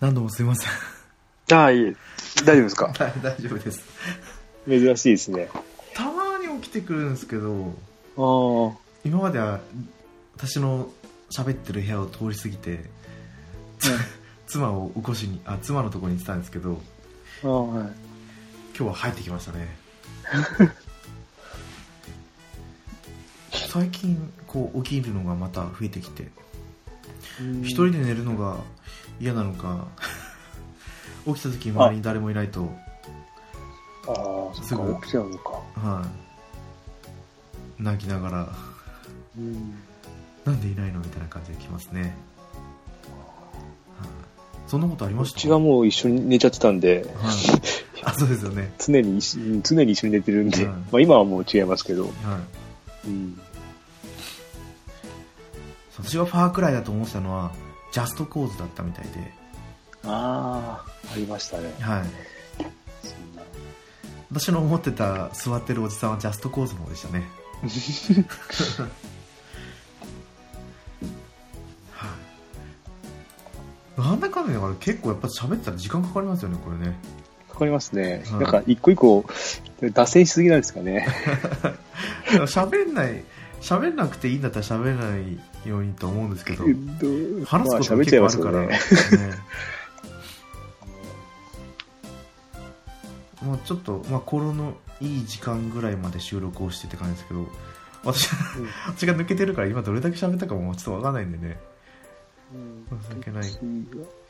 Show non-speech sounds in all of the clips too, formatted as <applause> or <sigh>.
何度もすいません。ああ、いえ。大丈夫ですか？大 <laughs> 大丈夫です。珍しいですね。たまに起きてくるんですけど、ああ。今までは私の喋ってる部屋を通り過ぎて、<laughs> 妻を起こしに、あ、妻のところに行ってたんですけど、ああ、はい。今日は入ってきましたね。<laughs> 最近、こう、起きるのがまた増えてきて、一人で寝るのが嫌なのか、<laughs> 起きた時周りに誰もいないと、ああ、すぐ？そっか、起きちゃうのか。はい、泣きながら、うん。なんでいないのみたいな感じで来ますね。はいそんなことありました？ちがもう一緒に寝ちゃってたんで、はい、あ、そうですよね。<laughs> 常に常に一緒に寝てるんで、うんまあ今はもう違いますけど、はい。うん。私がファークライだと思ってたのは、ジャストコーズだったみたいで、ああ、ありましたね。はい。私の思ってた座ってるおじさんはジャストコーズの方でしたね。<laughs> はい。なんだかんだだから結構やっぱ喋ってたら時間かかりますよね、これね。かかりますね。はいなんか一個一個、脱線しすぎなんですかね。<laughs> 喋んない、喋んなくていいんだったら喋らないようにと思うんですけど、話まあすことが喋っちゃい結構あるから、ね。ね <laughs> まあちょっと、まあ、頃のいい時間ぐらいまで収録をしてって感じですけど、私 <laughs> 私が抜けてるから今どれだけ喋ったかもちょっとわかんないんでね。申し訳ない。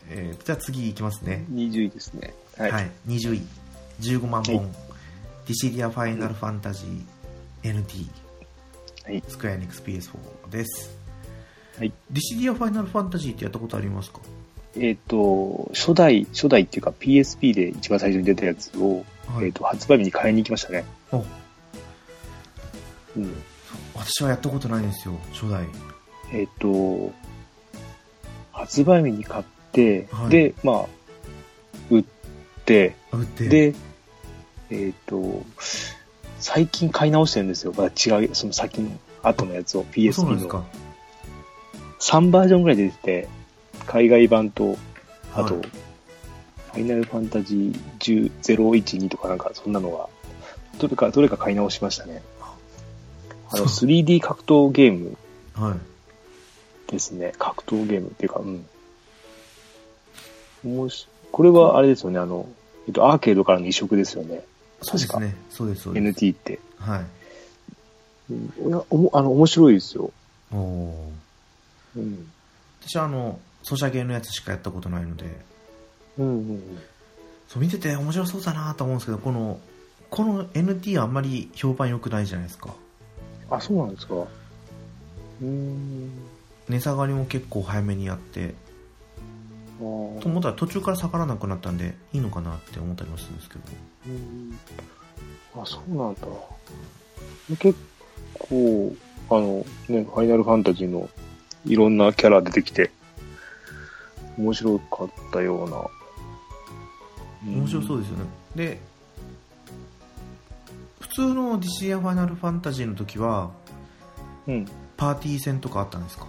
えーじゃあ次いきますね。20位ですね。は。はいい。20位。15万本。はいディシリアファイナルファンタジー NT。はいスクエアエニックス PS4 です。はいディシリアファイナルファンタジーってやったことありますか？えっ、と、初代、初代っていうか PSP で一番最初に出たやつを、はいえっ、と、発売日に買いに行きましたね。おうん。私はやったことないんですよ、初代。えっ、と、発売日に買って、はいで、まあ、売って、あ、売って。で、えっ、と、最近買い直してるんですよ。まだ違う、その先の後のやつを PSP のですか。3バージョンぐらい出てて、海外版と、あと、はいファイナルファンタジー10 012とかなんかそんなのが、どれか、どれか買い直しましたね。あの、そう 3D 格闘ゲームはい。ですね。格闘ゲームっていうか、うん。もし、これはあれですよね、あの、えっと、アーケードからの移植ですよね。そうですね。そうです、そうです。NT って。はい。うん、いやおもあの、面白いですよ。おーうん。私はあの、ソシャゲのやつしかやったことないので、うんうんうん。そう見てて面白そうだなと思うんですけど、この、この NT はあんまり評判良くないじゃないですか。あ、そうなんですか。うーん。値下がりも結構早めにやって、と思ったら途中から下がらなくなったんで、いいのかなって思ったりもするんですけど。うんあ、そうなんだ。結構、あの、ね、ファイナルファンタジーのいろんなキャラ出てきて、面白かったような。面白そうですよね。で、普通のディシリアファイナルファンタジーの時は、うん。パーティー戦とかあったんですか？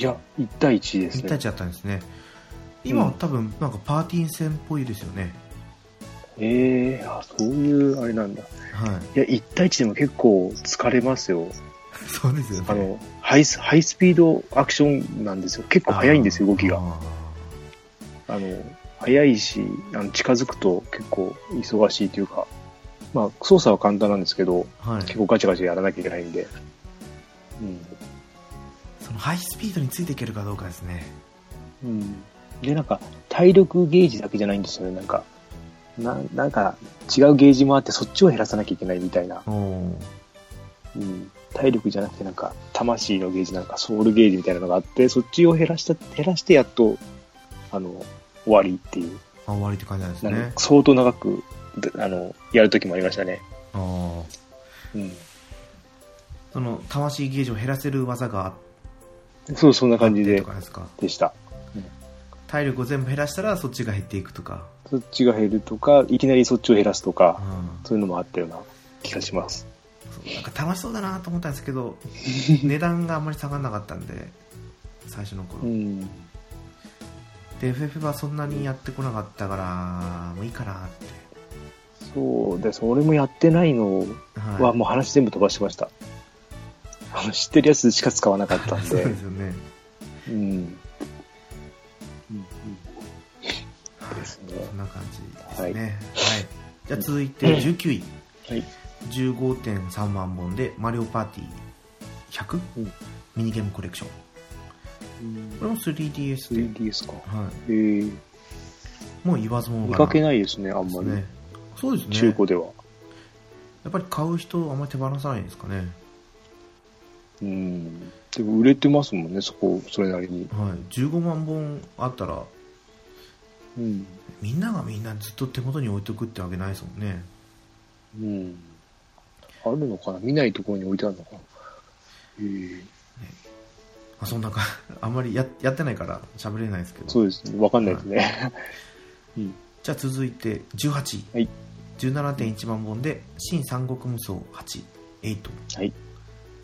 いや、1対1です1ね。対1だったんですね。今はうん多分なんかパーティー戦っぽいですよね。ええあ、そういう、あれなんだ。はい。いや、1対1でも結構疲れますよ。<laughs> そうですよね。あの、ハイス、ハイスピードアクションなんですよ。結構速いんですよ、動きが。ああの、早いし、あの近づくと結構忙しいというか、まあ、操作は簡単なんですけど、ーはい。結構ガチャガチャやらなきゃいけないんで。うん。そのハイスピードについていけるかどうかですね。うん。で、なんか、体力ゲージだけじゃないんですよね。なんか、ななんか、違うゲージもあって、そっちを減らさなきゃいけないみたいな。うん。体力じゃなくて、なんか、魂のゲージなんか、ソウルゲージみたいなのがあって、そっちを減らした、減らしてやっと、あの、終わりっていう。あ終わりって感じなんですねか。相当長く、であの、やるときもありましたね。あーうん。その魂ゲージを減らせる技があっそう、そんな感じてでとかですか？でした。体力を全部減らしたらそっちが減っていくとか？そっちが減るとか、いきなりそっちを減らすとうか、んそういうのもあったような気がします。そうなんか楽しそうだなと思ったんですけど、<laughs> 値段があんまり下がらなかったんで、最初の頃。うん。で FF はそんなにやってこなかったからもういいかなってそうです。俺もやってないのはいはもう話全部飛ばしました。あの知ってるやつしか使わなかったん <laughs> そうで。ですよね。うん。うんうん。ですね。そんな感じですはい。ねはい、じゃあ続いて19位はい。15.3万本でマリオパーティー100、うん。ミニゲームコレクション。これも 3DS で、3DS か。はえー、い、もう言わずも見がかけないですね、あんまり。ねそうですね。中古では。やっぱり買う人あんまり手放さないんですかねうん。でも売れてますもんね、そこ、それなりに。はい15万本あったらうん。みんながみんなずっと手元に置いとくってわけないですもんねうん。あるのかな？見ないところに置いてあるのかな？えー、あそんなか <laughs> あんまりややってないから喋れないですけどそうですね。わかんないですね。<laughs> うん。じゃあ続いて18位、はい17.1万本で「新三国無双8」8はい。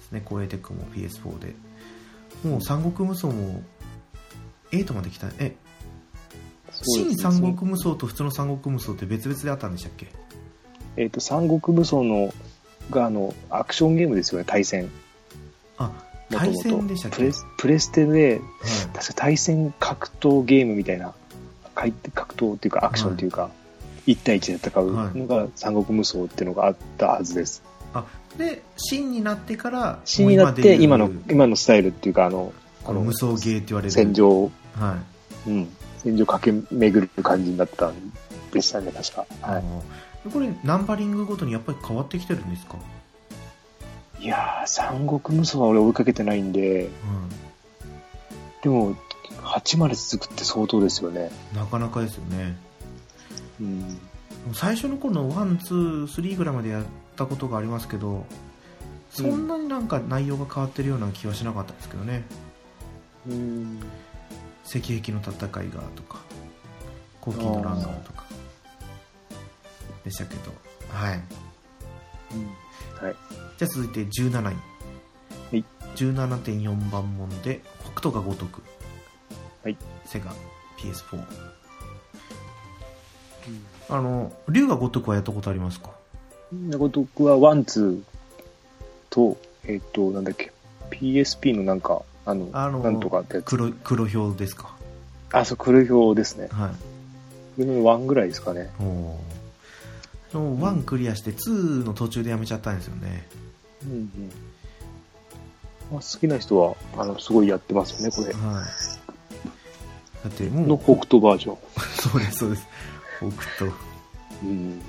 ですね。光栄テックも PS4 で。もう三国無双も8まで来た。えね。三国無双と普通の三国無双って別々であったんでしたっけ？えっ、と、三国武装の、が、あの、アクションゲームですよね、対戦。あ対戦でしたっけ？プレスプレステで、はい。確か対戦格闘ゲームみたいな、かい格闘っていうかアクションっていうか、1対1で戦うのが三国無双っていうのがあったはずです。あで新になってから新になって、今の今のスタイルっていうか、あの、あの無双ゲーって言われる。戦場、はい。うん、戦場駆け巡る感じになったんでしたね、確か。はい。これナンバリングごとにやっぱり変わってきてるんですか、いやー、三国無双は俺追いかけてないんで、でも、8まで続くって相当ですよね。うん、なかなかですよね。うん。最初の頃の123ぐらいまでやったことがありますけどそんなになんか内容が変わってるような気はしなかったですけどね、うん。石壁の戦いがとか黄金の乱がとかでしたけど。はい。はい。じゃあ続いて17位、はい、17.4万本で北斗が如く、はい、セガ PS4 あの龍が如くはやったことありますか？なことくは、ワン、ツーと、えっ、と、なんだっけ、PSP のなんか、あの、あのなんとかってやつ。黒黒表ですか？あ、そう、黒表ですね。はいこれのワンぐらいですかね。おおでも1クリアして2の途中でやめちゃったんですよねうんうん。まあ、好きな人は、あの、すごいやってますよね、これ。はいだってもうの北斗バージョン。<laughs> そうですそうです北斗うん。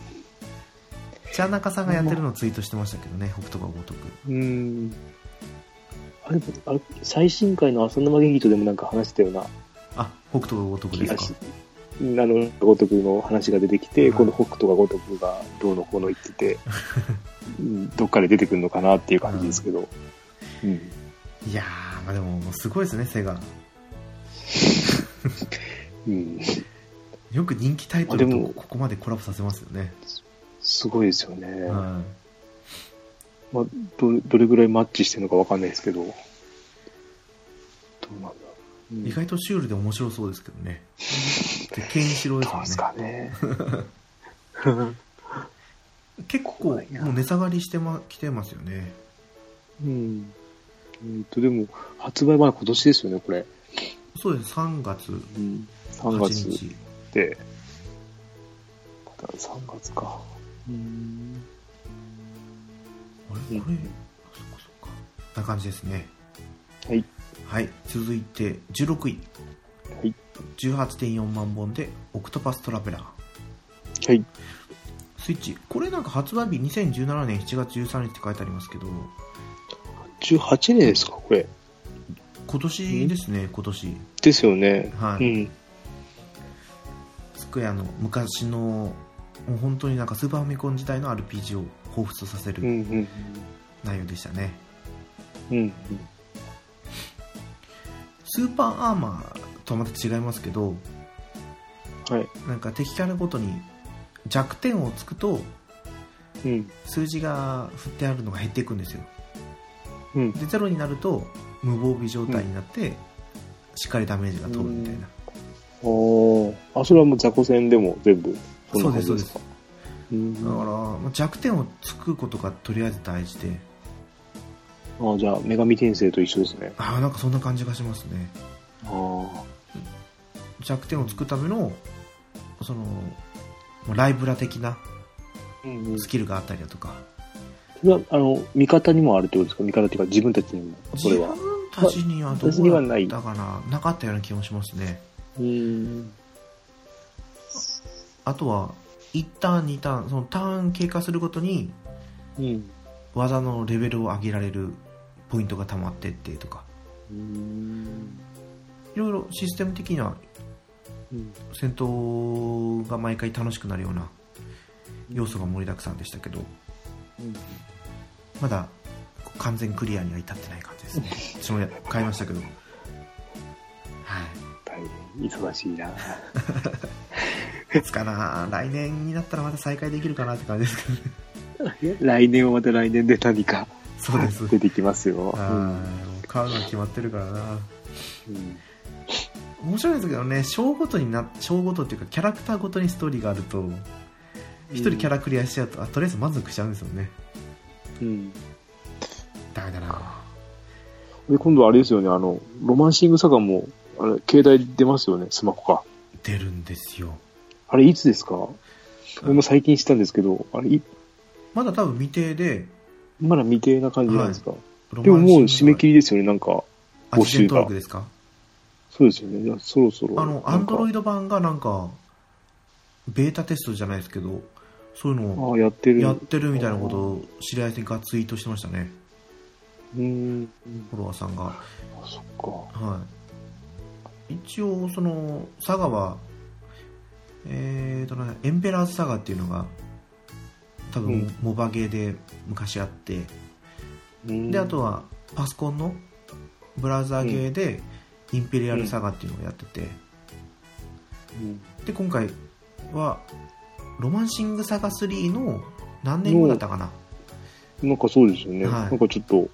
チャンナカさんがやってるのをツイートしてましたけどね北斗が如くうん。あれ、あれ最新回の遊んだま劇場でもなんか話したようなあ北斗が如くですかあの、ごとくの話が出てきて、はいこの北斗がごとくがどうのこうの言ってて、<laughs> うんどっかで出てくるのかなっていう感じですけど。うん。いやーまあでもすごいですねセガ <laughs> うん。よく人気タイトルとここまでコラボさせますよねすごいですよね。はまあ、どれ、どれぐらいマッチしてるのかわかんないですけど。どうなんだろう。うんい意外とシュールで面白そうですけどねでケンシロウですどうですかね。結構もう値下がりしてま来てますよねうん。えっと、でも、発売は今年ですよね、これ。そうです3月うん。3 8月日で。3月か。うん。うんあれ？これ、あそっかそっかな感じですねはい。はい続いて16位はい。18.4万本でオクトパストラベラーはい。スイッチこれなんか発売日2017年7月13日って書いてありますけど18年ですか、これ。今年ですね今年ですよね。はいうん。スクエアの昔のもう本当になんかスーパーファミコン時代の RPG を彷彿とさせうん、うるん。内容でしたね、うん。うん。スーパーアーマーとはまた違いますけどはい。なんか敵キャラごとに弱点をつくとうん。数字が振ってあるのが減っていくんですようん。でゼロになると無防備状態になって、しっかりダメージが通るみたいなあああ、それはもう雑魚戦でも全部？そんな感じそうですだからまあ弱点をつくことがとりあえず大事でああ、じゃあ、女神転生と一緒ですね。ああなんかそんな感じがしますねああ。弱点をつくためのそのまあライブラ的な。スキルがあったりだとか、それは、あの、味方にもあるってことですか？味方っていうか自分たちにも？それは。自分たちにはど私にはないうだったかななかったような気もしますねうん。あとは1ターン2ターンそのターン経過するごとにうん。技のレベルを上げられるポイントが溜まってってとかうん。いろいろシステム的にはうん。戦闘が毎回楽しくなるような要素が盛りだくさんでしたけどまだ完全クリアには至ってない感じですね <laughs> 私もや買いましたけど <laughs> はい大変忙しいな。<laughs> いつかな。来年になったらまた再開できるかなって感じですけどね。来年はまた来年で何かそうです。出てきますよ。う買うのは決まってるからな。うん。面白いですけどね章ごとにな章ごとっていうかキャラクターごとにストーリーがあると一人キャラクリアしちゃうと、あとりあえず満足しちゃうんですよね。うん。ダメだなで、今度はあれですよね、あの、ロマンシングサガも、あれ、携帯出ますよね、スマホか。出るんですよあれ、いつですか？俺も最近知ったんですけど、あれ、いまだ多分未定でまだ未定な感じなんですか、ロでももう締め切りりですよね、なんか。あ事前登録ですか？そうですよね。そろそろ。あのアンドロイド版がなんかベータテストじゃないですけどそういうのをやってる。やってるみたいなことを知り合いがツイートしてましたねうーん。フォロワーさんがあ、そっか。はい一応そのサガはえーとねエンペラーズサガっていうのが多分うん。モバゲーで昔あって、うん。であとはパソコンのブラウザーゲーでインペリアルサガっていうのをやってて、うん。で今回はロマンシングサガ3の何年後だったかな。なんかそうですよね。はい。なんかちょっと、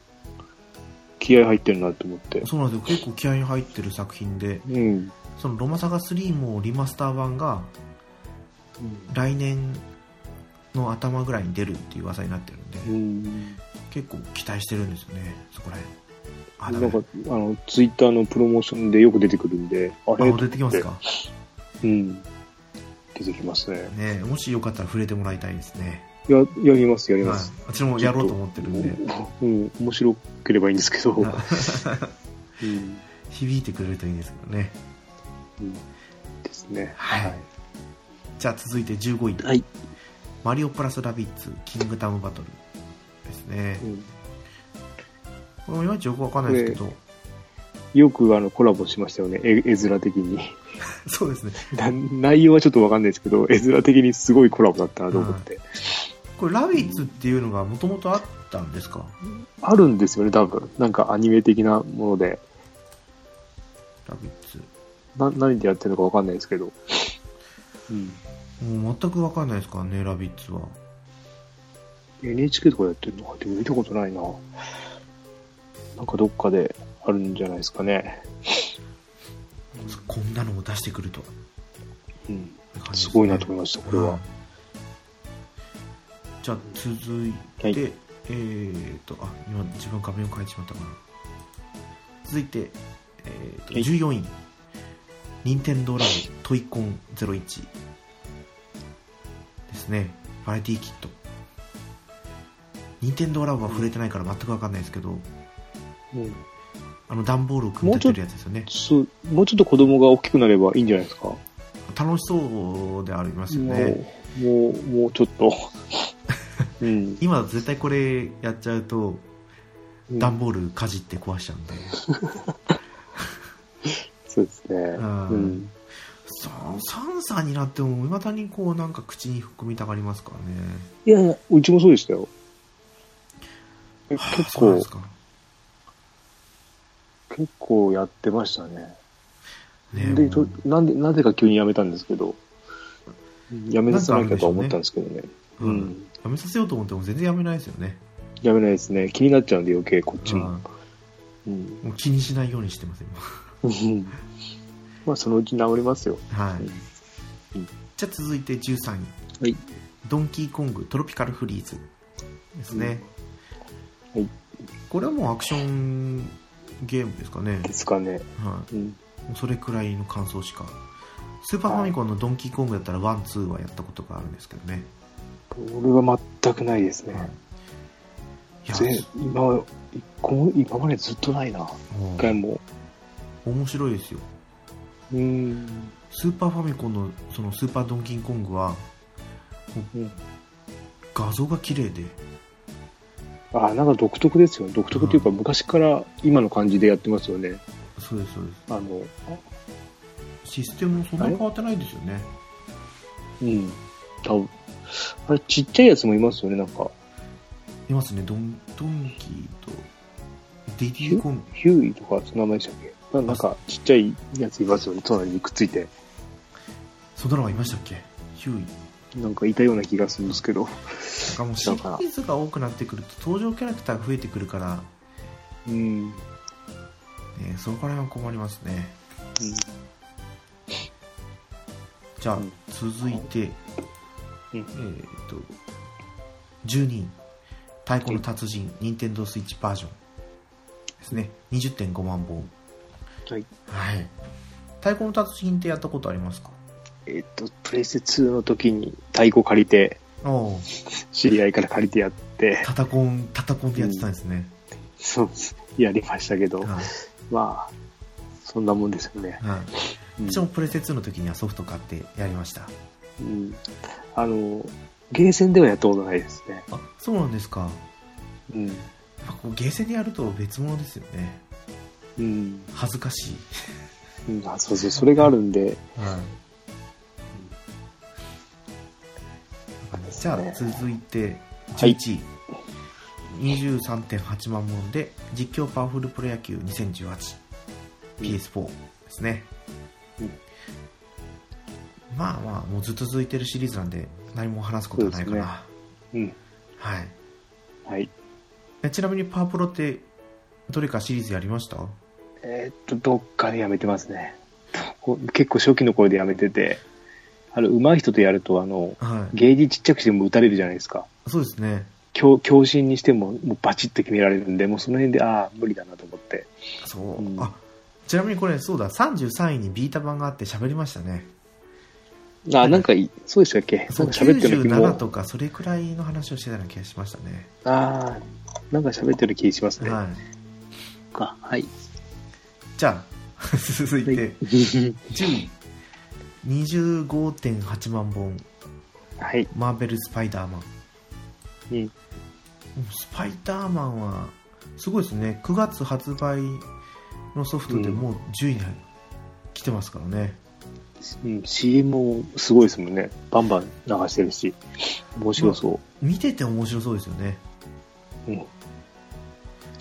気合入ってるなと思って。そうなんですよ。結構気合い入ってる作品で。うん。そのロマサガ3もリマスター版が来年の頭ぐらいに出るっていう噂になってるんで、うん。結構期待してるんですよねそこら辺あなんかあの、ツイッターのプロモーションでよく出てくるんで、ああれ出てきますか？うん。出てきますね。ねもしよかったら触れてもらいたいですねや、やります、やりはいます。私もやろうと思ってるんでうん、面白ければいいんですけど。うん。<laughs> 響いてくれるといいんですけどねうんですね。はいじゃあ続いて15位、はい。マリオプラスラビッツキングダムバトルですねうんこれもいまいちよくわかんないですけど、よくあのコラボしましたよね、絵絵面的に。<laughs> そうですねな内容はちょっとわかんないですけど、絵面的にすごいコラボだったなと思って。これラビッツっていうのがもともとあったんですか？あるんですよね、多分。なんかアニメ的なもので。ラビッツな何でやってるのかわかんないですけど。うん。もう全くわかんないですからねラビッツは NHK とかやってるのかでも見たことないな。なんかどっかであるんじゃないですかね。こんなのを出してくるとうん。すごいなと思いました、これは。じゃあ続いて、はいえーとあ今自分画面を変えてしまったかな続いて、えーとはい14位任天堂ラブトイコン01ですねバラエティキット任天堂ラブは触れてないから全く分かんないですけど、うん。あの段ボールを組み立てるやつですよねそう、もうちょっと子供が大きくなればいいんじゃないですか。楽しそうでありますよねもう、もう、ちょっと。<laughs> うん。今絶対これやっちゃうとうん段ボールかじって壊しちゃうんで、<laughs> そうですね。んうん。さ3歳になってもいまだにこうなんか口に含みたがりますからねいやいや、うちもそうでしたよ。結構結構やってましたね。ねで、なんで、なぜか急にやめたんですけど、やめさせなきゃとは思ったんですけどね。ううんん。やめさせようと思っても全然やめないですよねやめないですね。気になっちゃうんで余計こっちも。うんうん。もう気にしないようにしてます今うん <laughs> まあ、そのうち治りますよ。はい、うんじゃあ続いて13位はい。ドンキーコングトロピカルフリーズですね、はい。これはもうアクションゲームですかね、ですかね。はうん。い、それくらいの感想しかスーパーファミコンのドンキーコングだったらワンツーはやったことがあるんですけどね、俺は全くないですね。いやぜ今、今までずっとないな。も一回も。う面白いですようーん。スーパーファミコンのそのスーパードンキーコングはうん。画像が綺麗であ、なんか独特ですよね。独特っていうか、昔から今の感じでやってますよね。そうですそうですあの、システムもそんな変わってないですよねうん。多分。あれ、ちっちゃいやつもいますよね、なんか。いますねドンドンキーとディディコンヒューイとか、その名前でしたっけ？ななんか、ちっちゃいやついますよね。隣にくっついて。そんなのがいましたっけ？ヒューイ。なんかいたような気がするんですけど。なんかもうシリーズが多くなってくると登場キャラクターが増えてくるから、うん。ね、そこら辺は困りますね。じゃあ、うん。続いて、うん。えっ、と12位太鼓の達人、任天堂スイッチバージョン。ですね。20.5万本はい。はい。太鼓の達人ってやったことありますか？えっと、プレイステ2の時に太鼓借りて、知り合いから借りてやって、タタコンタタコンでやってたんですね、そう、やりましたけど、はい。まあ、そんなもんですよね。はい。うん。私もプレステ2の時にはソフト買ってやりました。うん。あの、ゲーセンではやったことないですね。あそうなんですか。うん。やっぱこうゲーセンでやると別物ですよねうん。恥ずかしい、うん、あそうそう、それがあるんで、はい。じゃあ続いてはい。11位、23.8万本で実況パワフルプロ野球 2018PS4 ですね、うん。まあまあもうずっと続いてるシリーズなんで何も話すことはないかな、そうですうん。はい。はい。えちなみにパワプロってどれかシリーズやりました？えーっと、どっかでやめてますね。結構初期の頃でやめてて、あの、上手い人とやると、あの、はいゲージちっちゃくしても打たれるじゃないですか。そうですね強強心にしても、もうバチッと決められるんで、もうその辺で、ああ、無理だなと思って。そう、うんあちなみにこれそうだ33位にビータ版があって喋りましたねあ、なんかそうでしたっけ？そう喋ってる気97も。とかそれくらいの話をしてたような気がしましたねああ、なんか喋ってる気しますね。はいかはい。じゃあ続いて。10位25.8万本はい。マーベル・スパイダーマンうん。スパイダーマンはすごいですね。9月発売のソフトでもう10位に来てますからね、うん、CM もすごいですもんね。バンバン流してるし、面白そ見てて面白そうですよね。う。うん。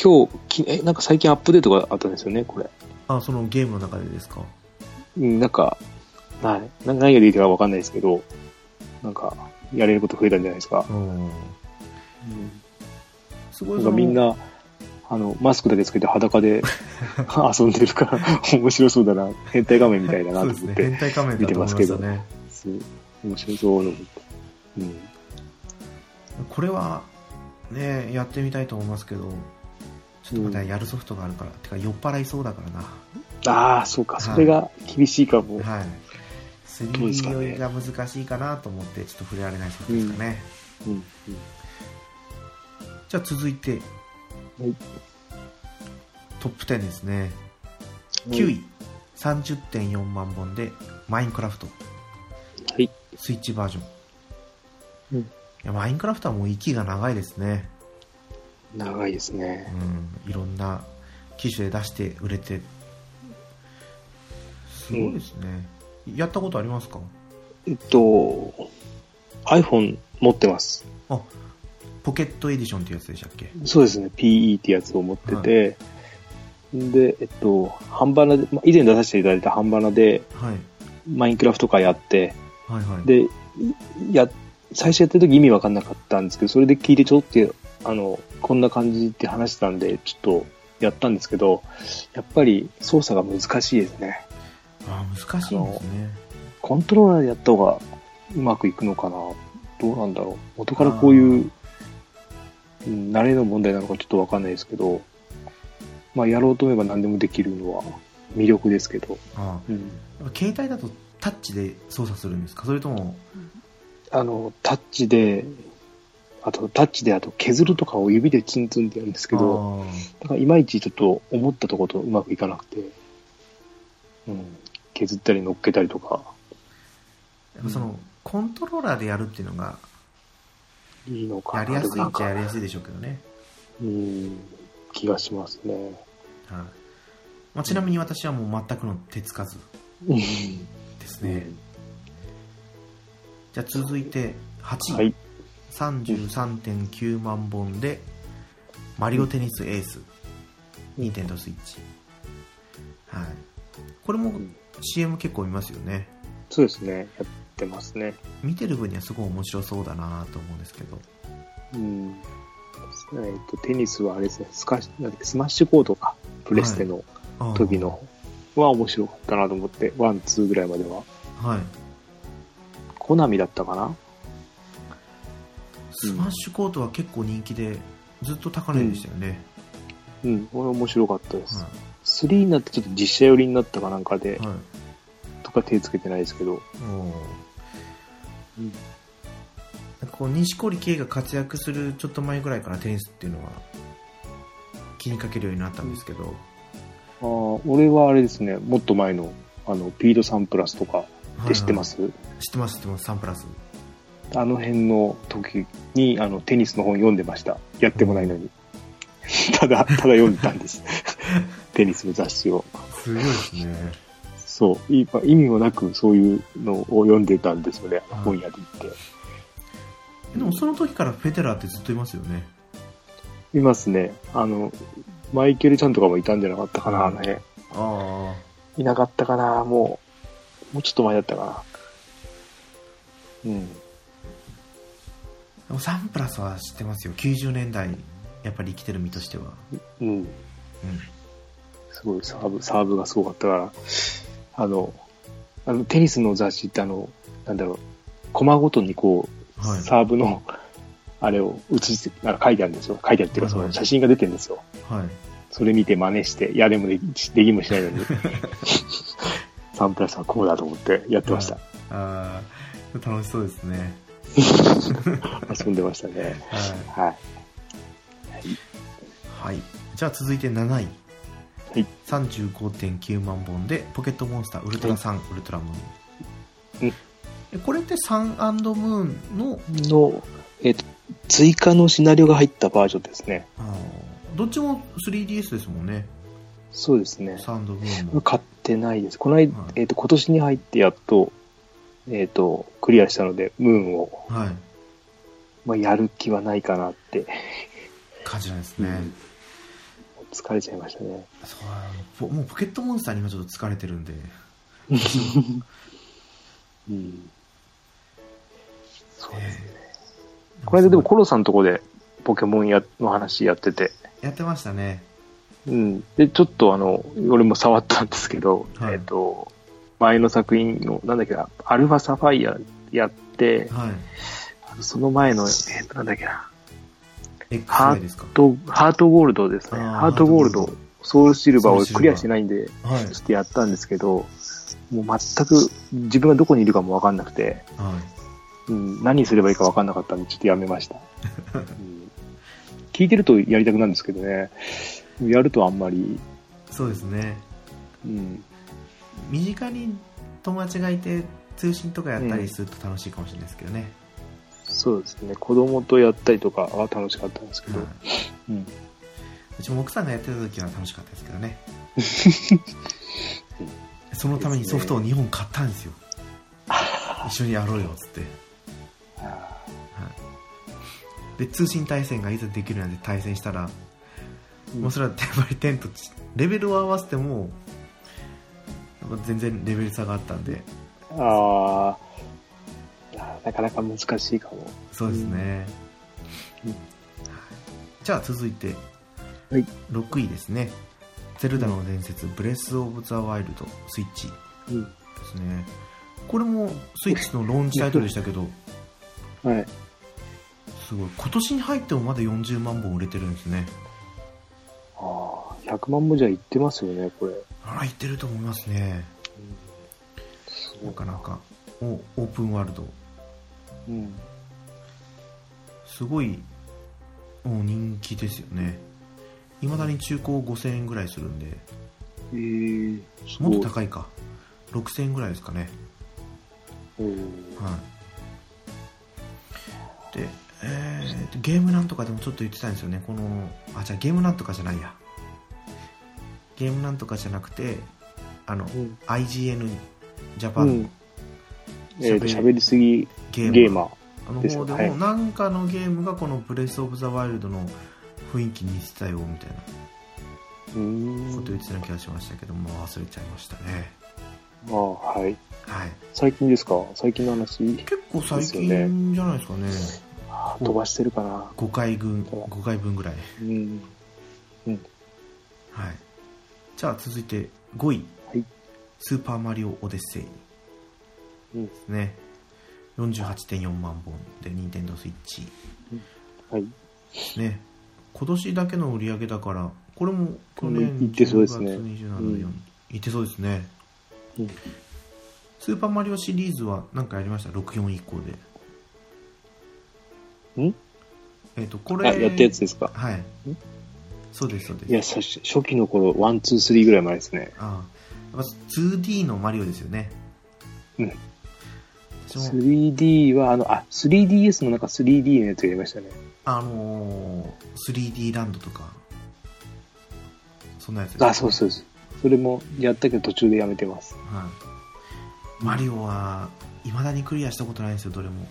今日、きえ、なんか最近アップデートがあったんですよね、これ。あそのゲームの中でですか？うん、なんか、はい。な何ができたかわかんないですけど、なんか、やれること増えたんじゃないですか。うんすごいなんみんな、あの、マスクだけつけて裸で <laughs> 遊んでるから、面白そうだな。変態画面みたいだなと思って。変態仮面だと思いましたねそう面白そうと思って。うん。これはねやってみたいと思いますけどちょっとまだやるソフトがあるから、てか酔っ払いそうだからな。ああ、そうか。それが厳しいかも。はい。どうですか 3D ね酔いが難しいかなと思ってちょっと触れられないソフトですかね、うん。うんじゃあ続いて、はい。トップ10ですね。9位、30.4万本でマインクラフト。はい。スイッチバージョン、うん。いやマインクラフトはもう息が長いですね、長いですうね。ん、いろんな機種で出して売れて。すごいですね、やったことありますか？えっと、iPhone 持ってます。あポケットエディションってやつでしたっけ？そうですね。PE ってやつを持ってて、で、えっと、ハンバナで、まあ以前出させていただいたハンバナで、はい。マインクラフト会やって、はいはい。で、や、最初やってる時意味わかんなかったんですけど、それで聞いてちょっと、あの、こんな感じって話してたんで、ちょっとやったんですけど、やっぱり操作が難しいですね。ああ難しいんですね。コントローラーでやった方がうまくいくのかな。どうなんだろう。元からこういう、うん、慣れの問題なのかちょっとわかんないですけど、まあやろうと思えば何でもできるのは魅力ですけど、あうん、携帯だとタッチで操作するんですか？それともあの、タッチで、あとタッチであと削るとかを指でツンツンってやるんですけど、あだからいまいちちょっと思ったところとうまくいかなくて、うん、削ったり乗っけたりとか、ーやっぱその、コントローラーでやるっていうのがいいのかな。やりやすいっちゃやりやすいでしょうけどね、うん、気がしますね。はい。まあ、ちなみに私はもう全くの手つかずうん。ですね、じゃあ続いて8位、はい。33.9万本でマリオテニスエース、ニンテンドースイッチ。はい。これも CM 結構見ますよね。そうですね。やってますね。見てる分にはすごい面白そうだなと思うんですけど。うん。えっと、テニスはあれですね、スカなんスマッシュコードか、プレステの時の。は面白かったなと思って、 one、two ぐらいまでは。はい。コナミだったかな？スマッシュコートは結構人気でずっと高値でしたよね、うん、これ面白かったです。は3になってちょっと実写寄りになったかなんかでい、、はい。とか手つけてないですけど、うん。こう錦織圭が活躍するちょっと前ぐらいからテニスっていうのは気にかけるようになったんですけど、あー俺はあれですね、もっと前の、あの、ピードサンプラスとかって知ってます、はいはい。知ってます知ってます。サンプラスあの辺の時に、あの、テニスの本読んでました。やってもないのに。<laughs> ただ、ただ読んでたんです。<laughs> テニスの雑誌を。すごいですねそう。い意味もなくそういうのを読んでたんですよね。はい本屋で行って。でもその時からフェデラーってずっといますよねいますね。あの、マイケルちゃんとかもいたんじゃなかったかな、あの辺。あいなかったかな、もう、もうちょっと前だったかな。うん。あでもサンプラスは知ってますよ。90年代やっぱり生きてる身としては。うん。うん。すごい、サーブ、サーブがすごかったから、あの、あの、テニスの雑誌ってあの、なんだろう、コマごとにこう、はい。サーブの、あれを写して、なんか書いてあるんですよ。書いてあるっていうか、その写真が出てるんですよ。はい。それ見て真似して、やれもできできもしないのに、<laughs> サンプラスはこうだと思ってやってました。ああ楽しそうですね <laughs> 遊んでましたね。はい。はい。はい、じゃあ続いて7位、はい。35.9万本でポケットモンスターウルトラサン、ウルトラムーン、うん。えこれってサンムーンの？の、えっ、と、追加のシナリオが入ったバージョンですね。あー。どっちも 3DS ですもんね。そうですね。サンドムーンも。買ってないです。この間、はい。えっ、と、今年に入ってやっと、えっ、と、クリアしたので、ムーンを、はい。まあ、やる気はないかなって、感じなんですね、うん。疲れちゃいましたね。そうポもうポケットモンスターに今ちょっと疲れてるんで。<laughs> うん。そうですね。えーこの間でもコロさんのとこでポケモンやの話やってて、やってましたね。うん。で、ちょっとあの、俺も触ったんですけど、はい。えっ、と、前の作品の、なんだっけな、アルファサファイアやって、はい。あのその前の、えっ、と、なんだっけな、すか？とハートゴールドですね。ハートゴールドソウルシルバーをクリアしてないんで、はい。ちょっとやったんですけど、もう全く自分がどこにいるかもわかんなくて、はい。うん、何すればいいかわかんなかったんで、ちょっとやめました。うん。聞いてるとやりたくなるんですけどね、やるとあんまり、そうですね。うん、身近に友達がいて通信とかやったりすると楽しいかもしれないですけどね、そうですね、子供とやったりとかは楽しかったんですけど、はい。うん、うちも奥さんがやってた時は楽しかったですけどね。<laughs> そのためにソフトを2本買ったんですよ。一緒にやろうよっつって。あで通信対戦がいざできるなんて対戦したら、ーもうそれはやっぱり10とレベルを合わせてもやっぱ全然レベル差があったんであーあーなかなか難しいかも。そうですね、うんじゃあ続いて、はい6位ですね「ゼルダの伝説、ブレス・オブ・ザ・ワイルドスイッチ」うん。ですね。これもスイッチのローンチタイトルでしたけど、<laughs> はい。すごい。今年に入ってもまだ40万本売れてるんですね。ああ、100万もじゃいってますよね、これ。あら、いってると思いますね。そうなかなか。おオープンワールド。うん。すごい、もう人気ですよね。いまだに中古5000円ぐらいするんで、えー、すもっと高いか。6000円ぐらいですかね。はい。で、えーと、ゲームなんとかでもちょっと言ってたんですよね。この、あ、じゃあゲームなんとかじゃないや。ゲームなんとかじゃなくて、あの、うん。IGN ジャパンうん。えっ、と、喋りすぎゲーム、ゲーマー。あの方でも、はいなんかのゲームがこのブレス・オブ・ザ・ワイルドの雰囲気にしてたよみたいなうーん。こと言ってた気がしましたけども、忘れちゃいましたね。ああ、はい。はい。最近ですか？最近の話？結構最近じゃないですかね。あー飛ばしてるかな。5回分、5回分ぐらい。うん。はい。じゃあ続いて5位。はいスーパーマリオオデッセイ。うんですね。48.4万本で、ニンテンドースイッチ。はい。ね。今年だけの売り上げだから、これも去年いってそうですね10月27うん日、いってそうですね。うんスーパーマリオシリーズは何かやりました ?64 以降で。ん？えっ、と、これ。あ、やったやつですか？はい。そうです、そうです。いや、初期の頃、 one、two、three ぐらい前ですね。ああ。やっぱ 2D のマリオですよね。うん私も 3D は、あの、あ、3DS のなんか 3D のやつやりましたね。あのー、3D ランドとか、そんなやつですあ、そうそうです。それもやったけど途中でやめてます。はい。マリオは、未だにクリアしたことないんですよ、どれも。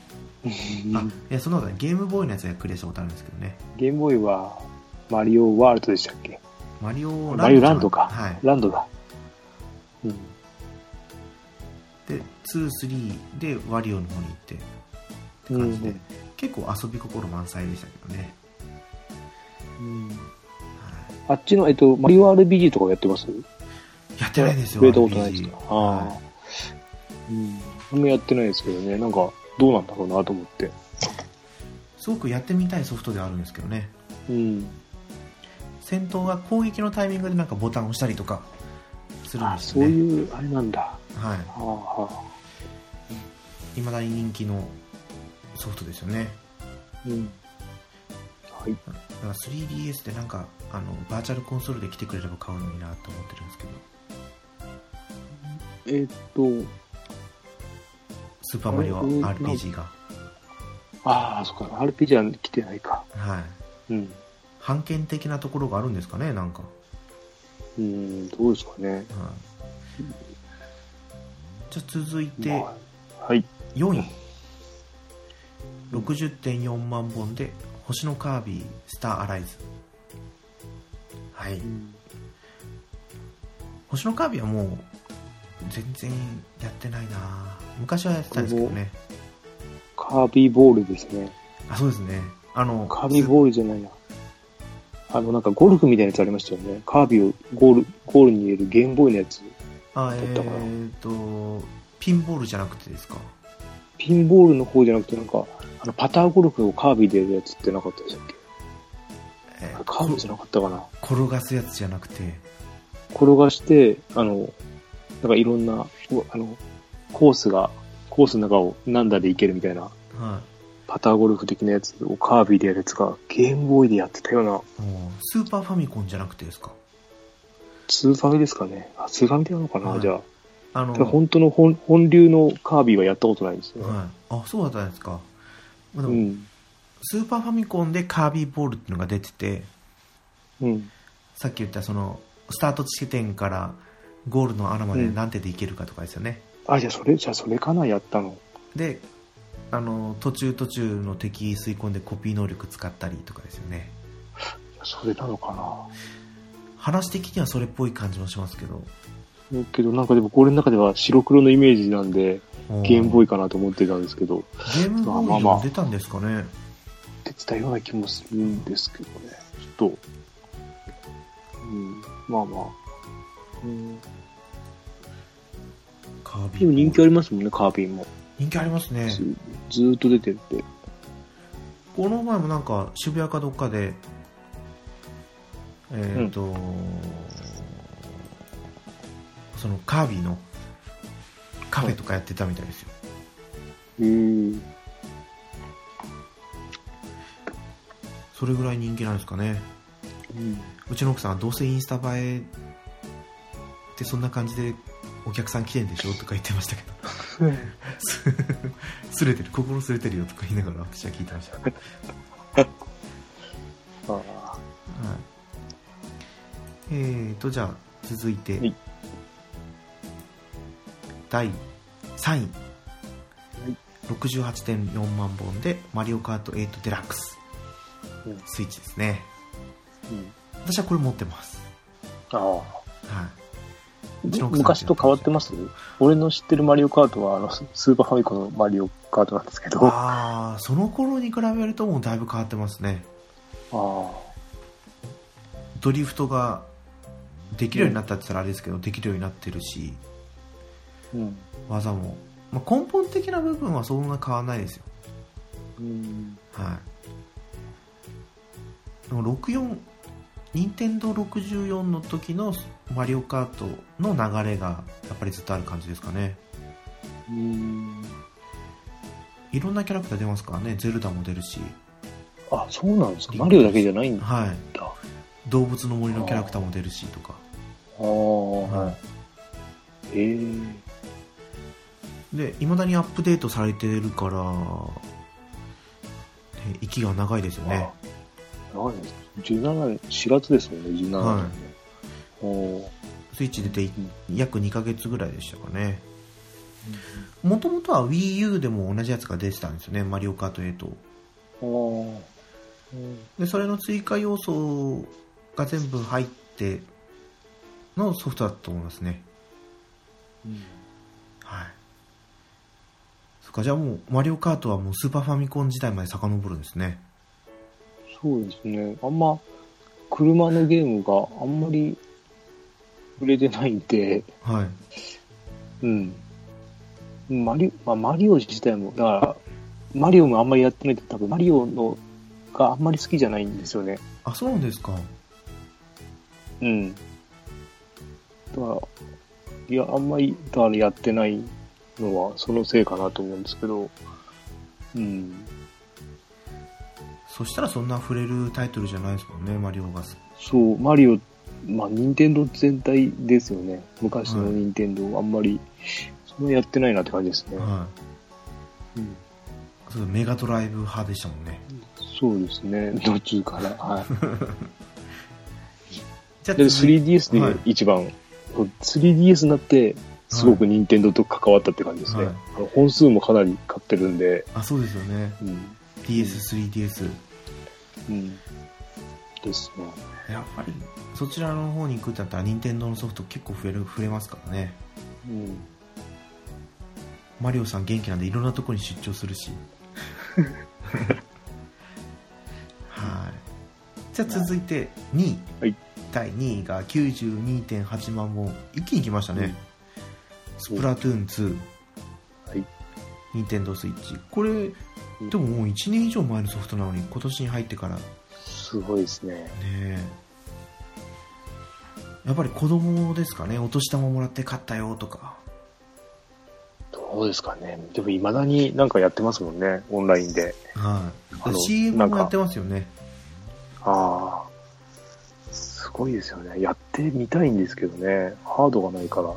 <laughs> あ、いや、その他ね、ゲームボーイのやつはクリアしたことあるんですけどね。ゲームボーイは、マリオワールドでしたっけ？マリオランドランドか。はい。ランドだ。うん。で、2、3でワリオの方に行って、って感じで、うん結構遊び心満載でしたけどね。うんはあっちの、えっと、マリオ RPG とかやってます？い。やってないですよ、触れたことないですかああは。うん。僕もやってないですけどね、なんか、どうなんだろうなと思って。い。すごくやってみたいソフトではあるんですけどね。うん。戦闘が攻撃のタイミングでなんかボタンを押したりとかするんあ、ですよね。そういう、あれなんだ。ははあはあ。い。未だに人気のソフトですよね。うん。はい。だから 3DS でなんか、あの、バーチャルコンソールで来てくれれば買うのになと思ってるんですけど、えーっと、スーパーマリオ RPG が。ああ、そっか、RPG は来てないか。はい。うん。判権的なところがあるんですかね、なんか。うん、どうですかね。はい。じゃあ続いて、まあはい。4位。60.4万本で、星のカービィ、スターアライズ。はい。星のカービィはもう、全然やってないな昔はやってたんですけどね。カービーボールですね。あ、そうですね。あの、カービーボールじゃないな。あの、なんかゴルフみたいなやつありましたよね。カービィをゴール、ゴールに入れるゲームボーイのやつ。あ、えだったかなーと、ピンボールじゃなくてですか？ピンボールの方じゃなくて、なんか、あの、パターゴルフをカービィでやるやつってなかったでしたっけ？えーカービィじゃなかったかな。転がすやつじゃなくて、転がして、あの、なんかいろんな、うあの、コースが、コースの中を何打で行けるみたいな、はい。パターゴルフ的なやつをカービィでやるやつがゲームボーイでやってたような、スーパーファミコンじゃなくてですか？スーファミですかね。あ、スーファミでやるのかな、はいじゃあ。あの、本当の本本流のカービィはやったことないんですよ。はい。あ、そうだったんですか。まあでもうん。スーパーファミコンでカービィボールっていうのが出てて、うん。さっき言ったその、スタート地点からゴールの穴までうん何手で行けるかとかですよね。あ、じゃあそれ、じゃあそれかな、やったの。で、あの、途中途中の敵吸い込んでコピー能力使ったりとかですよね。それなのか話的にはそれっぽい感じもしますけど。な。けどなんかでも俺の中では白黒のイメージなんで、ゲームボーイ。イかなと思ってたんですけど、ゲームボーイでまあまあも出たんですかね。出てたような気もするんですけどね。ちょっと、うん、まあまあ。うん、カービでもィ人気ありますもんね、カービィも。人気ありますね。ずっと出てって。この前もなんか渋谷かどっかでえっ、と、そのカービィのカフェとかやってたみたいですよ、へーそれぐらい人気なんですかね。うん。うちの奥さんはどうせインスタ映えってそんな感じでお客さん来てんでしょとか言ってましたけど <laughs> すれてる。心すれてるよとか言いながら私は聞いてました、はい。えーとじゃあ続いて、はい。第3位、い。68.4万本でマリオカート8デラックス。うん。スイッチですね。うん。私はこれ持ってます。ああ。はい、昔と変わってます？俺の知ってるマリオカートは、あの、ススーパーファミコンのマリオカートなんですけど。あああその頃に比べるともうだいぶ変わってますねあ。ドリフトができるようになったって言ったらあれですけど、できるようになってるしうん。技も、まあ、根本的な部分はそんな変わらないですようん。はいでも64任天堂64の時のマリオカートの流れがやっぱりずっとある感じですかねうん。いろんなキャラクター出ますからねゼルダも出るしあ、そうなんですか。マリオだけじゃないんだ。はいあ動物の森のキャラクターも出るしとかあ。はええでいまだにアップデートされてるから、ね息が長いですよね長い。です。17、4月ですもんね、17年。はい。おー。スイッチ出てい約2ヶ月ぐらいでしたかね。もともとは WiiU でも同じやつが出てたんですよねマリオカート8あー。でそれの追加要素が全部入ってのソフトだと思いますね。うん。はい。そっかじゃあもうマリオカートはもうスーパーファミコン時代まで遡るんですねそうですね。あんま、車のゲームがあんまり売れてないんで、はいうん。マリオ、まあ、マリオ自体も、だから、マリオもあんまりやってないと多分マリオのがあんまり好きじゃないんですよね。あそうなんですかうん。だから、いや、あんまり、だからやってないのはそのせいかなと思うんですけど、うん。そしたらそんな触れるタイトルじゃないですもんねマリオが。そう、マリオ、まあ、任天堂全体ですよね。昔のはい。任天堂、あんまり、そんなやってないなって感じですね。はい。うん、そうメガドライブ派でしたもんね。そうですね、途中から。はい。<laughs> じゃあで、続い 3DS はい。で一番、3DS になって、すごく任天堂と関わったって感じですね。はい。本数もかなり買ってるんで、あそうですよね。うん。DS3DS うん。ですね。やっぱりそちらの方に行くってなったら任天堂のソフト結構増える増えますからねうん。マリオさん元気なんでいろんなところに出張するしはいじゃあ続いて2位、はい第2位が92.8万本一気に来ましたね、うんスプラトゥーン2はい。任天堂スイッチこれでももう1年以上前のソフトなのに今年に入ってからねすごいですね。えやっぱり子供ですかねお年玉もらって買ったよとかどうですかね。でも未だになんかやってますもんね、オンラインで。はい CM もやってますよねああ。すごいですよね。やってみたいんですけどね。ハードがないから。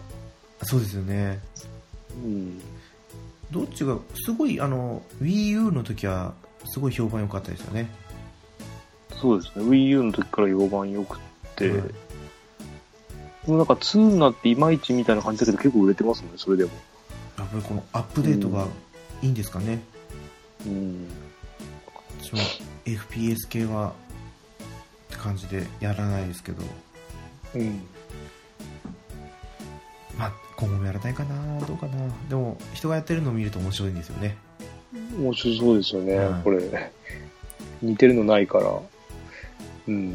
そうですよねうん。どっちがすごいあの WiiU の時はすごい評判良かったですよねそうですね。Wii U の時から評判良くって、はいでもなんか2になっていまいちみたいな感じだけど結構売れてますもんね、それでも。やっぱりこのアップデートがいいんですかね、うん。私も FPS 系はって感じでやらないですけどうん。まあ今後もやらないかなどうかなでも人がやってるのを見ると面白いんですよね面白そうですよね、はいこれ。似てるのないから。うん。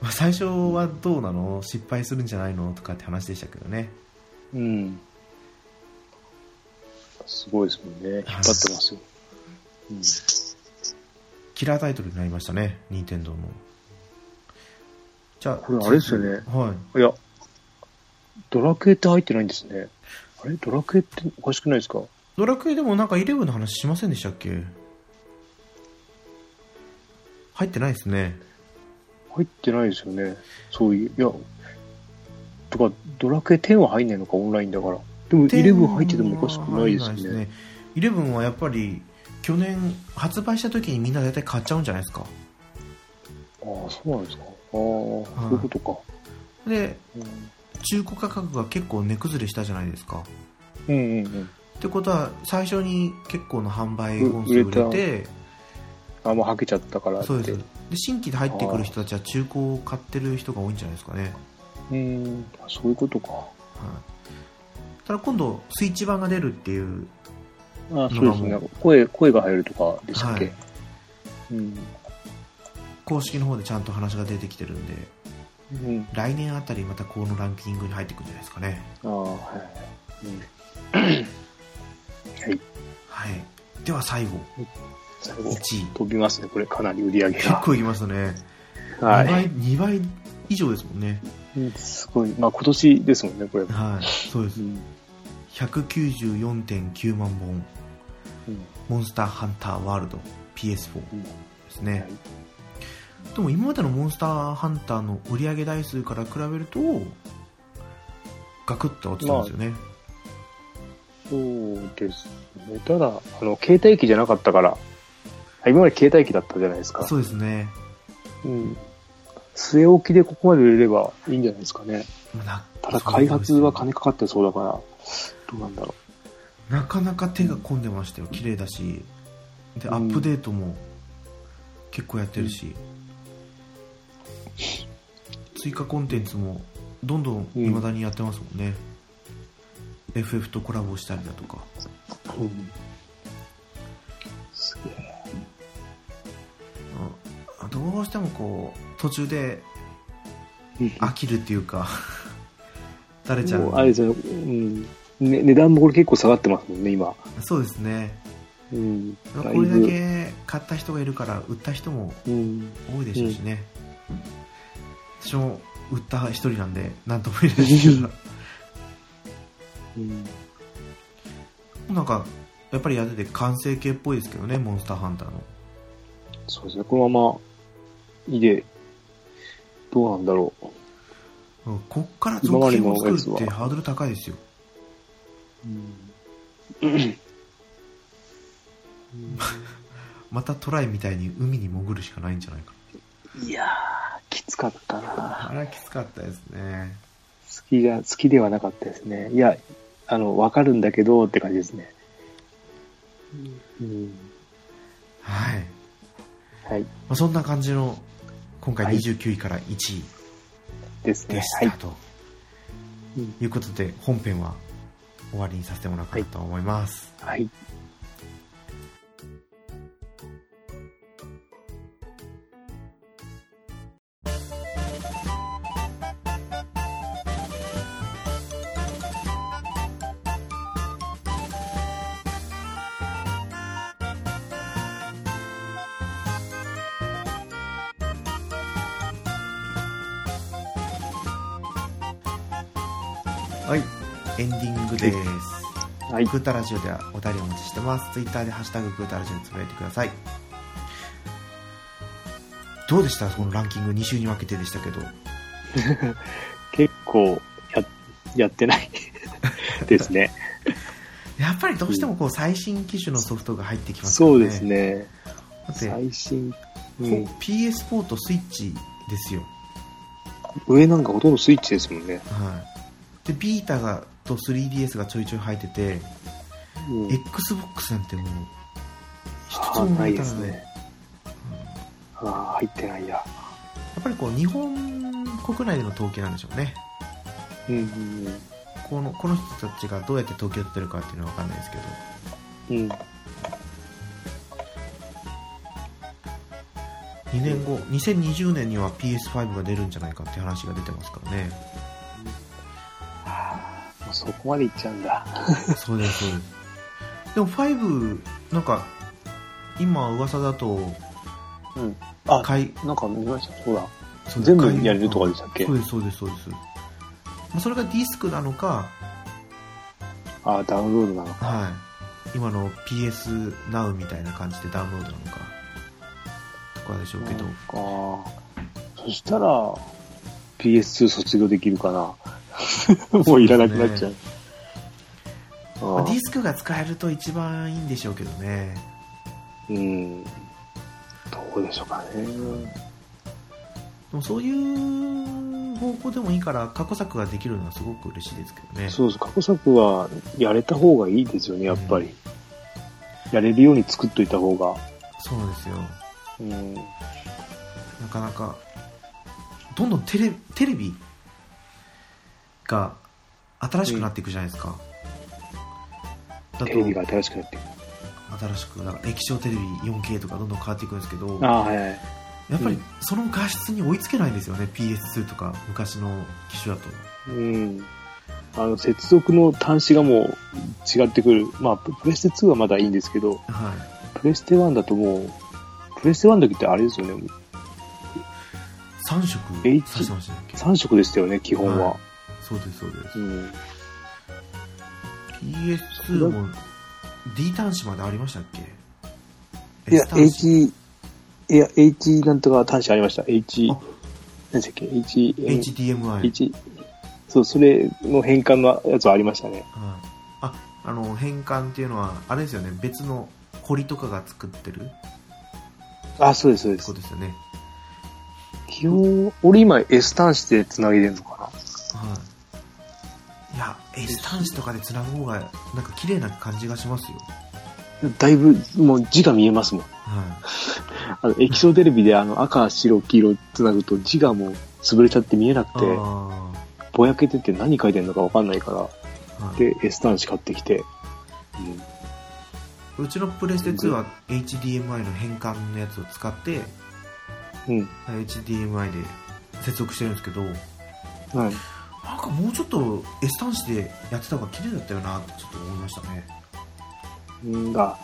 まあ最初はどうなの？失敗するんじゃないの？とかって話でしたけどねうん。すごいですもんね。引っ張ってますよ。うん、キラータイトルになりましたね、任天堂の。じゃあ、これあれですよね。はい。いや、ドラクエって入ってないんですね。あれ？ドラクエっておかしくないですか？ドラクエでもなんかイレブンの話しませんでしたっけ？入ってないですね。入ってないですよね。そういう、いや、とか、ドラクエ10は入んないのか、オンラインだから。でも、11入っててもおかしくないですね。ね11はやっぱり、去年発売した時にみんな大体買っちゃうんじゃないですか。ああ、そうなんですか。ああ、そういうことか。で、中古価格が結構値崩れしたじゃないですか。うんうんうん。ってことは、最初に結構の販売本数売れて、あ、もうはけちゃったからそうです。で新規で入ってくる人たちは中古を買ってる人が多いんじゃないですかね。うん。そういうことか、はい、ただ今度スイッチ版が出るっていうあそうですね。声声が入るとかでしたっけ、はい、うん。公式の方でちゃんと話が出てきてるんで、うん、来年あたりまたこのランキングに入ってくるんじゃないですかねああはい、うん、はい、はい、では最後最後、1位。飛びますね、これ、かなり売り上げが。結構いきますね。はい。2倍、2倍以上ですもんね。すごい。まあ、今年ですもんね、これ。はい、そうです。うん、194.9万本、うん、モンスターハンターワールド PS4 ですね。うんはいでも今までのモンスターハンターの売上台数から比べるとガクッと落ちたんですよね、まあ、そうですねただあの携帯機じゃなかったから今まで携帯機だったじゃないですか。そうですね。うん。据え置きでここまで売れればいいんじゃないですかね。ただ開発は金かかってそうだから、どうなんだろう。なかなか手が込んでましたよ。綺麗だし。で、アップデートも結構やってるし。追加コンテンツもどんどん未だにやってますもんね。うん、FF とコラボしたりだとか。うん。どうしてもこう途中で飽きるっていうか <laughs> 垂れちゃう。あれですよ、うん。ね、値段もこれ結構下がってますもんね今。そうですね。うん、これだけ買った人がいるから売った人も多いでしょうしね、うん、私も売った一人なんで何とも言えないですけど、うん、なんかやっぱりやってて完成形っぽいですけどねモンスターハンターの。そうですね。このままいで、どうなんだろう。こっから続編を作るってハードル高いですよ。うん、<laughs> またトライみたいに海に潜るしかないんじゃないか。いやー、きつかったなあれはきつかったですね。好きが、好きではなかったですね。いや、あの、わかるんだけどって感じですね。うん。はい。はい。まあ、そんな感じの今回29位から1位でしたと、いうことで本編は終わりにさせてもらおうかなと思います。はい、いはい、グータラジオではお便りお待ちしてます。ツイッターでハッシュタググータラジオにつぶやいてください。どうでした？このランキング2週に分けてでしたけど。<laughs> 結構や、やってない <laughs> ですね。<laughs> やっぱりどうしてもこう最新機種のソフトが入ってきますね。そうですね。だって最新、うん、PS4 とスイッチですよ。上なんかほとんどスイッチですもんね。はい。で、ビータがと 3DS がちょいちょい入ってて、うん、XBOX なんてもう一つもないですね、うん、ああ入ってないや。やっぱりこう日本国内での統計なんでしょうね。うんうんうん。このこの人たちがどうやって統計を取ってるかっていうのは分かんないですけど。うん。2年後2020年には PS5 が出るんじゃないかって話が出てますからねそこまでいっちゃうんだ。<laughs> そうです、そうです。でも5なんか今噂だとうん。あ、買いなんか見ました。そうだ。そう全部やれるとかでしたっけ？そうですそうですそうですまあそれがディスクなのかあ、ダウンロードなのか。はい今の PS Now みたいな感じでダウンロードなのかとかでしょうけど、かそしたら、PS2 卒業できるかな。<laughs> もういらなくなっちゃう。まああディスクが使えると一番いいんでしょうけどねうん。どうでしょうかね。でもそういう方向でもいいから過去作ができるのはすごく嬉しいですけどねそうそう、過去作はやれた方がいいですよね、やっぱり。やれるように作っといた方が。そうですようん。なかなかどんどんテレテレビが新しくなっていくじゃないですか、だとテレビが新しくなってる。新しくだから液晶テレビ 4K とかどんどん変わっていくんですけどはいはい。やっぱりうんその画質に追いつけないんですよね PS2 とか昔の機種だとうん。あの、接続の端子がもう違ってくる。まあ、ププレステ2はまだいいんですけど、はいプレステ1だともう、プレステ1の時ってあれですよね。3色 H さしてましたっけ？3色でしたよね、基本は。はいそうですそうです。うん。PS2 も D 端子までありましたっけ？いや H、いや、H なんとか端子ありました。H、あ。何でしたっけ ?H、HDMI、H、そう、それの変換のやつはありましたね。はい、ああの変換っていうのはあれですよね。別の堀とかが作ってる？あ、そうです、そうです。そう。ですよね。基本、俺今 S 端子で繋いでるのかはいいや S 端子とかで繋ぐ方がなんか綺麗な感じがしますよなだいぶ、もう字が見えますもん。はあの、液晶テレビであの赤、白、黄色繋ぐと字がもう潰れちゃって見えなくいて、あぼやけてて何書いてんのかわかんないから、ーはいで、S 端子買ってきて、うちのプレステ2は HDMI の変換のやつを使ってうん。うん。HDMI で接続してるんですけどはい。なんかもうちょっと S 端子でやってた方が綺麗だったよなってちょっと思いましたねうんだ。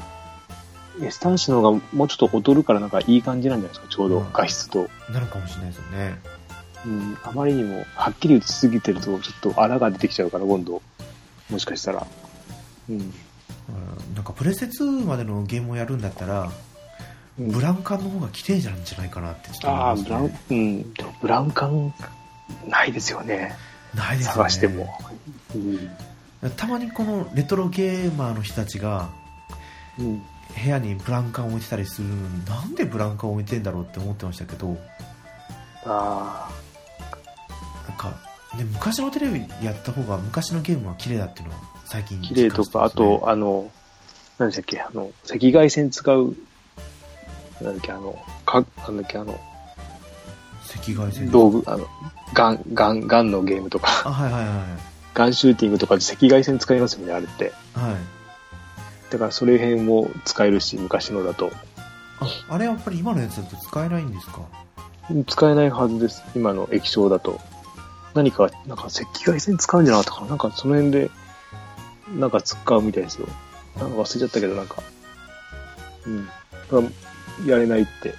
S 端子の方がもうちょっと劣るからなんかいい感じなんじゃないですか、ちょうど画質と。なのかもしれないですよねうん。あまりにもはっきり映しすぎてると、ちょっと荒が出てきちゃうから、今度。もしかしたら。うん。うんなんかプレステ2までのゲームをやるんだったらうんブラウン管の方が綺麗じゃなんじゃないかなってちょっと思いああ、ますブラウンね、うん。ブラウン管、ないですよね。ないですよね探しても。うん。たまにこのレトロゲーマーの人たちがうん。部屋にブラウン管を置いてたりするのになんでブラウン管を置いてんだろうって思ってましたけどあなんか、ね、昔のテレビやった方が昔のゲームは綺麗だっていうのは最近あ、綺麗とか、あと、あの、何でしたっけ、あの、赤外線使う、なんだっけ、あの、か、なんだっけ、あの、赤外線道具、あの、ガン、ガン、ガンのゲームとか、あはいはいはいガンシューティングとかで赤外線使いますよね、あれって。はいだからそれ辺も使えるし、昔のだと。ああれやっぱり今のやつだと使えないんですか？使えないはずです、今の液晶だと。何か、なんか赤外線使うんじゃなかったかな？なんかその辺で、なんか使うみたいですよ。なんか忘れちゃったけど、なんか。うん。やれないって。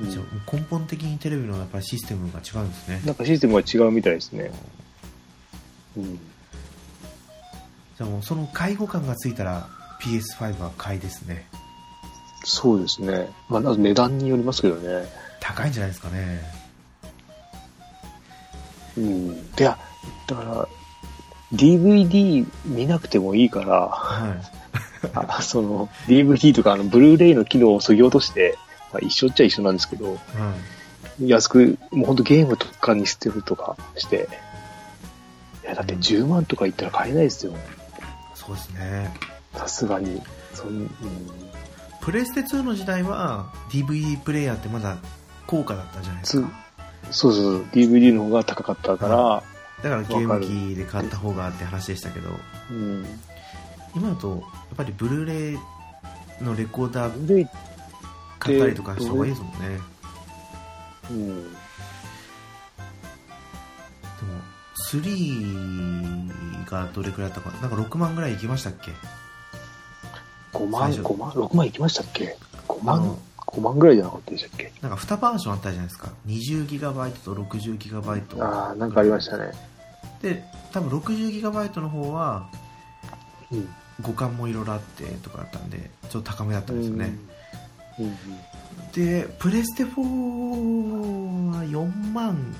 うんじゃあ根本的にテレビのやっぱりシステムが違うんですねなんかシステムが違うみたいですね。うん。じゃあもうその介護感がついたら PS5 は買いですねそうですね。まあ、値段によりますけどね。高いんじゃないですかねうん。いや、だから、DVD 見なくてもいいから、はいあその、DVD とか、あの、ブルーレイの機能を削ぎ落として、まあ、一緒っちゃ一緒なんですけど、はい安く、もうほんとゲームとかに捨てるとかして、いや、だって10万とか言ったら買えないですよ。そうですね。さすがに。そん、うん、プレステ2の時代は DVD プレイヤーってまだ高価だったじゃないですか。そうそうそう、DVD の方が高かったから、だからゲーム機で買った方がって話でしたけど。うん。今だとやっぱりブルーレイのレコーダー買ったりとかした方がいいですもんねうん。でも3がどれくらいだったかな？んか6万ぐらいいきましたっけ？5万、最初5万、6万いきましたっけ ?5 あ万の、5万ぐらいじゃなかったでしたっけ？なんか2バージョンあったじゃないですか 20GB と 60GB ああ、なんかありましたね。で多分 60GB の方はうん。互換もいろいろあってとかだったんでちょっと高めだったんですよね、うん。うん。でプレステ4は4万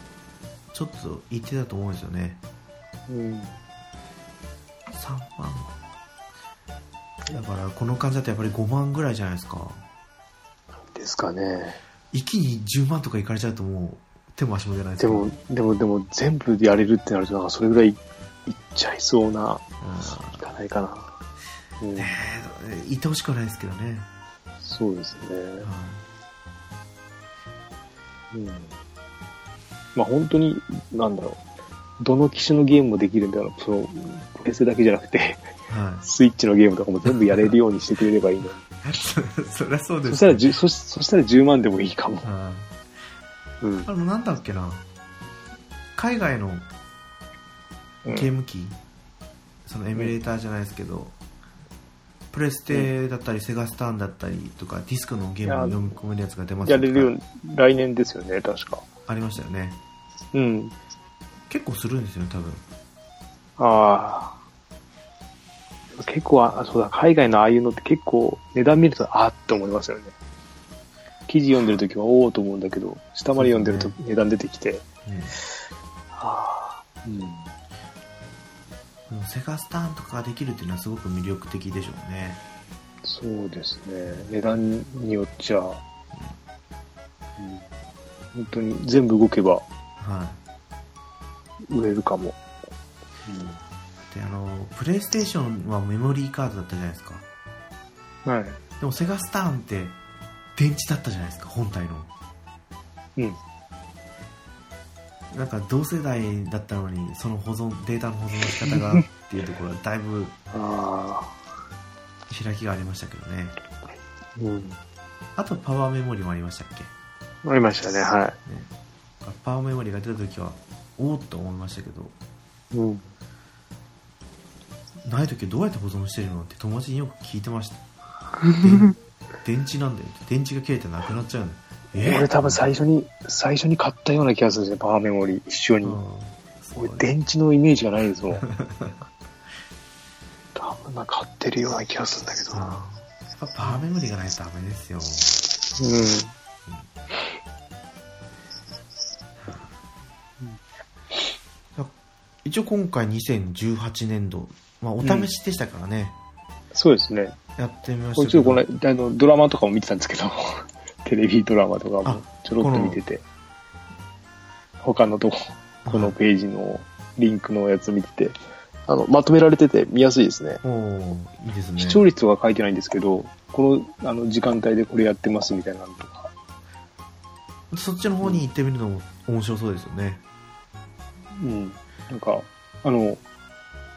ちょっといってたと思うんですよねうん。3万だからこの感じだとやっぱり5万ぐらいじゃないですかですかね。一気に10万とかいかれちゃうともう手も足も出ないですでも、でも、でも、全部やれるってなると、なんかそれぐらいいっちゃいそうな、ういかないかな。うんん、ねえ言ってほしくはないですけどね、そうですね。はうん。まあ本当に、なんだろう。どの機種のゲームもできるんだろう。その、プレステだけじゃなくて、い、は <laughs> スイッチのゲームとかも全部やれるようにしてくれればいいのに。い、<laughs> そりゃそうですそしたら、そしそしたら10万でもいいかも。はいうん。あのなんだっけな海外のうんゲーム機、そのエミュレーターじゃないですけど、プレステだったりセガスターンだったりとかディスクのゲームを読み込めるやつが出ますやれるように、来年ですよね、確か。ありましたよねうん。結構するんですよね多分ああ。結構あ、そうだ、海外のああいうのって結構値段見ると、あーって思いますよね。記事読んでるときは、おおと思うんだけど、下まで読んでると値段出てきて、うんああ、うん。セガスターンとかができるっていうのはすごく魅力的でしょうねそうですね。値段によっちゃ、うん、本当に全部動けばはい売れるかも。であのプレイステーションはメモリーカードだったじゃないですかうん。はい。でもセガスターンって電池だったじゃないですか本体のうん。なんか同世代だったのにその保存データの保存の仕方がっていうところは <laughs> だいぶあ開きがありましたけどね。あ、うん。あとパワーメモリもありましたっけ、ありましたね、はね、パワーメモリが出た時はおおっと思いましたけど。い。うん。ない時どうやって保存してるの？って友達によく聞いてました。<laughs> 電電池なんだよ電池が切れてなくなっちゃうのえ俺多分最初に、最初に買ったような気がするんですね、パワーメモリ一緒に。うん。俺、電池のイメージがないですもん。<laughs> 多分な、買ってるような気がするんだけど。うんやな。っぱパワーメモリがないとダメですよ。うん。一応今回2018年度、まあ、お試しでしたからね、そうですね。やってみましたけど。ちょっとこの、あの、ドラマとかも見てたんですけど、テレビドラマとかあもちょろっと見てて、他のとこ、このページのリンクのやつ見てて、あの、まとめられてて見やすいですね。いいですね視聴率とか書いてないんですけど、この、あの、時間帯でこれやってますみたいなのとか。そっちの方に行ってみるのも面白そうですよねうん。なんか、あの、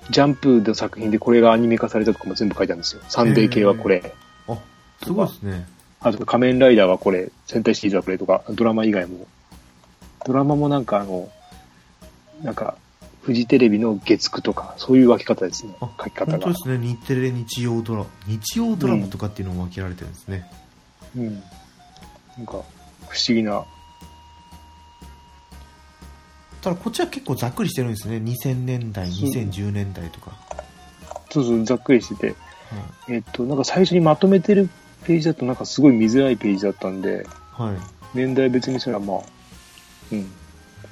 ジャンプの作品でこれがアニメ化されたとかも全部書いてあるんですよ。サンデー系はこれ。あすごいですねあと仮面ライダーはこれ、戦隊シリーズはこれとか、ドラマ以外も。ドラマもなんかあの、なんか、フジテレビの月9とか、そういう分け方ですねあ。書き方が本当で。すね日テレ日曜ドラ日曜ドラマとかっていうのも分けられてるんですね、うん。なんか、不思議な。ただこっちは結構ざっくりしてるんですね2000年代そう2010年代とか、そうそう、ざっくりしてて。はいえっと、なんか最初にまとめてるページだとなんかすごい見づらいページだったんで、はい、年代別にしたらまあ、うん。ま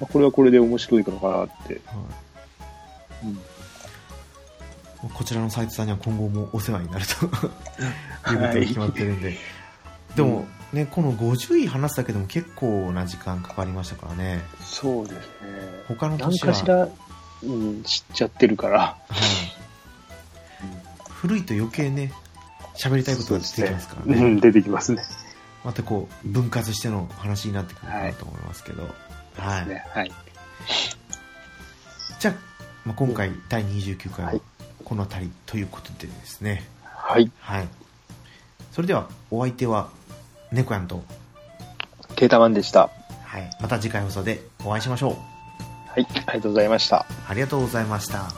あ、これはこれで面白いのかなって。はいうん。こちらの斉藤さんには今後もお世話になると <laughs> いうことが決まってるんで、でもねこの50位話すだけでも結構な時間かかりましたからねそうですね。他の何年はかしら、うん、知っちゃってるから。はい、古いと余計ね喋りたいことが出てきますからね。うん、出てきますね。またこう分割しての話になってくるかなと思いますけど、はい。ね。はい。じゃあ、まあ、今回第29回ははい。この辺りということでですね。はい。はい。それではお相手は猫やんと、ケータマンでした。はい、また次回放送でお会いしましょう。はい。ありがとうございました。ありがとうございました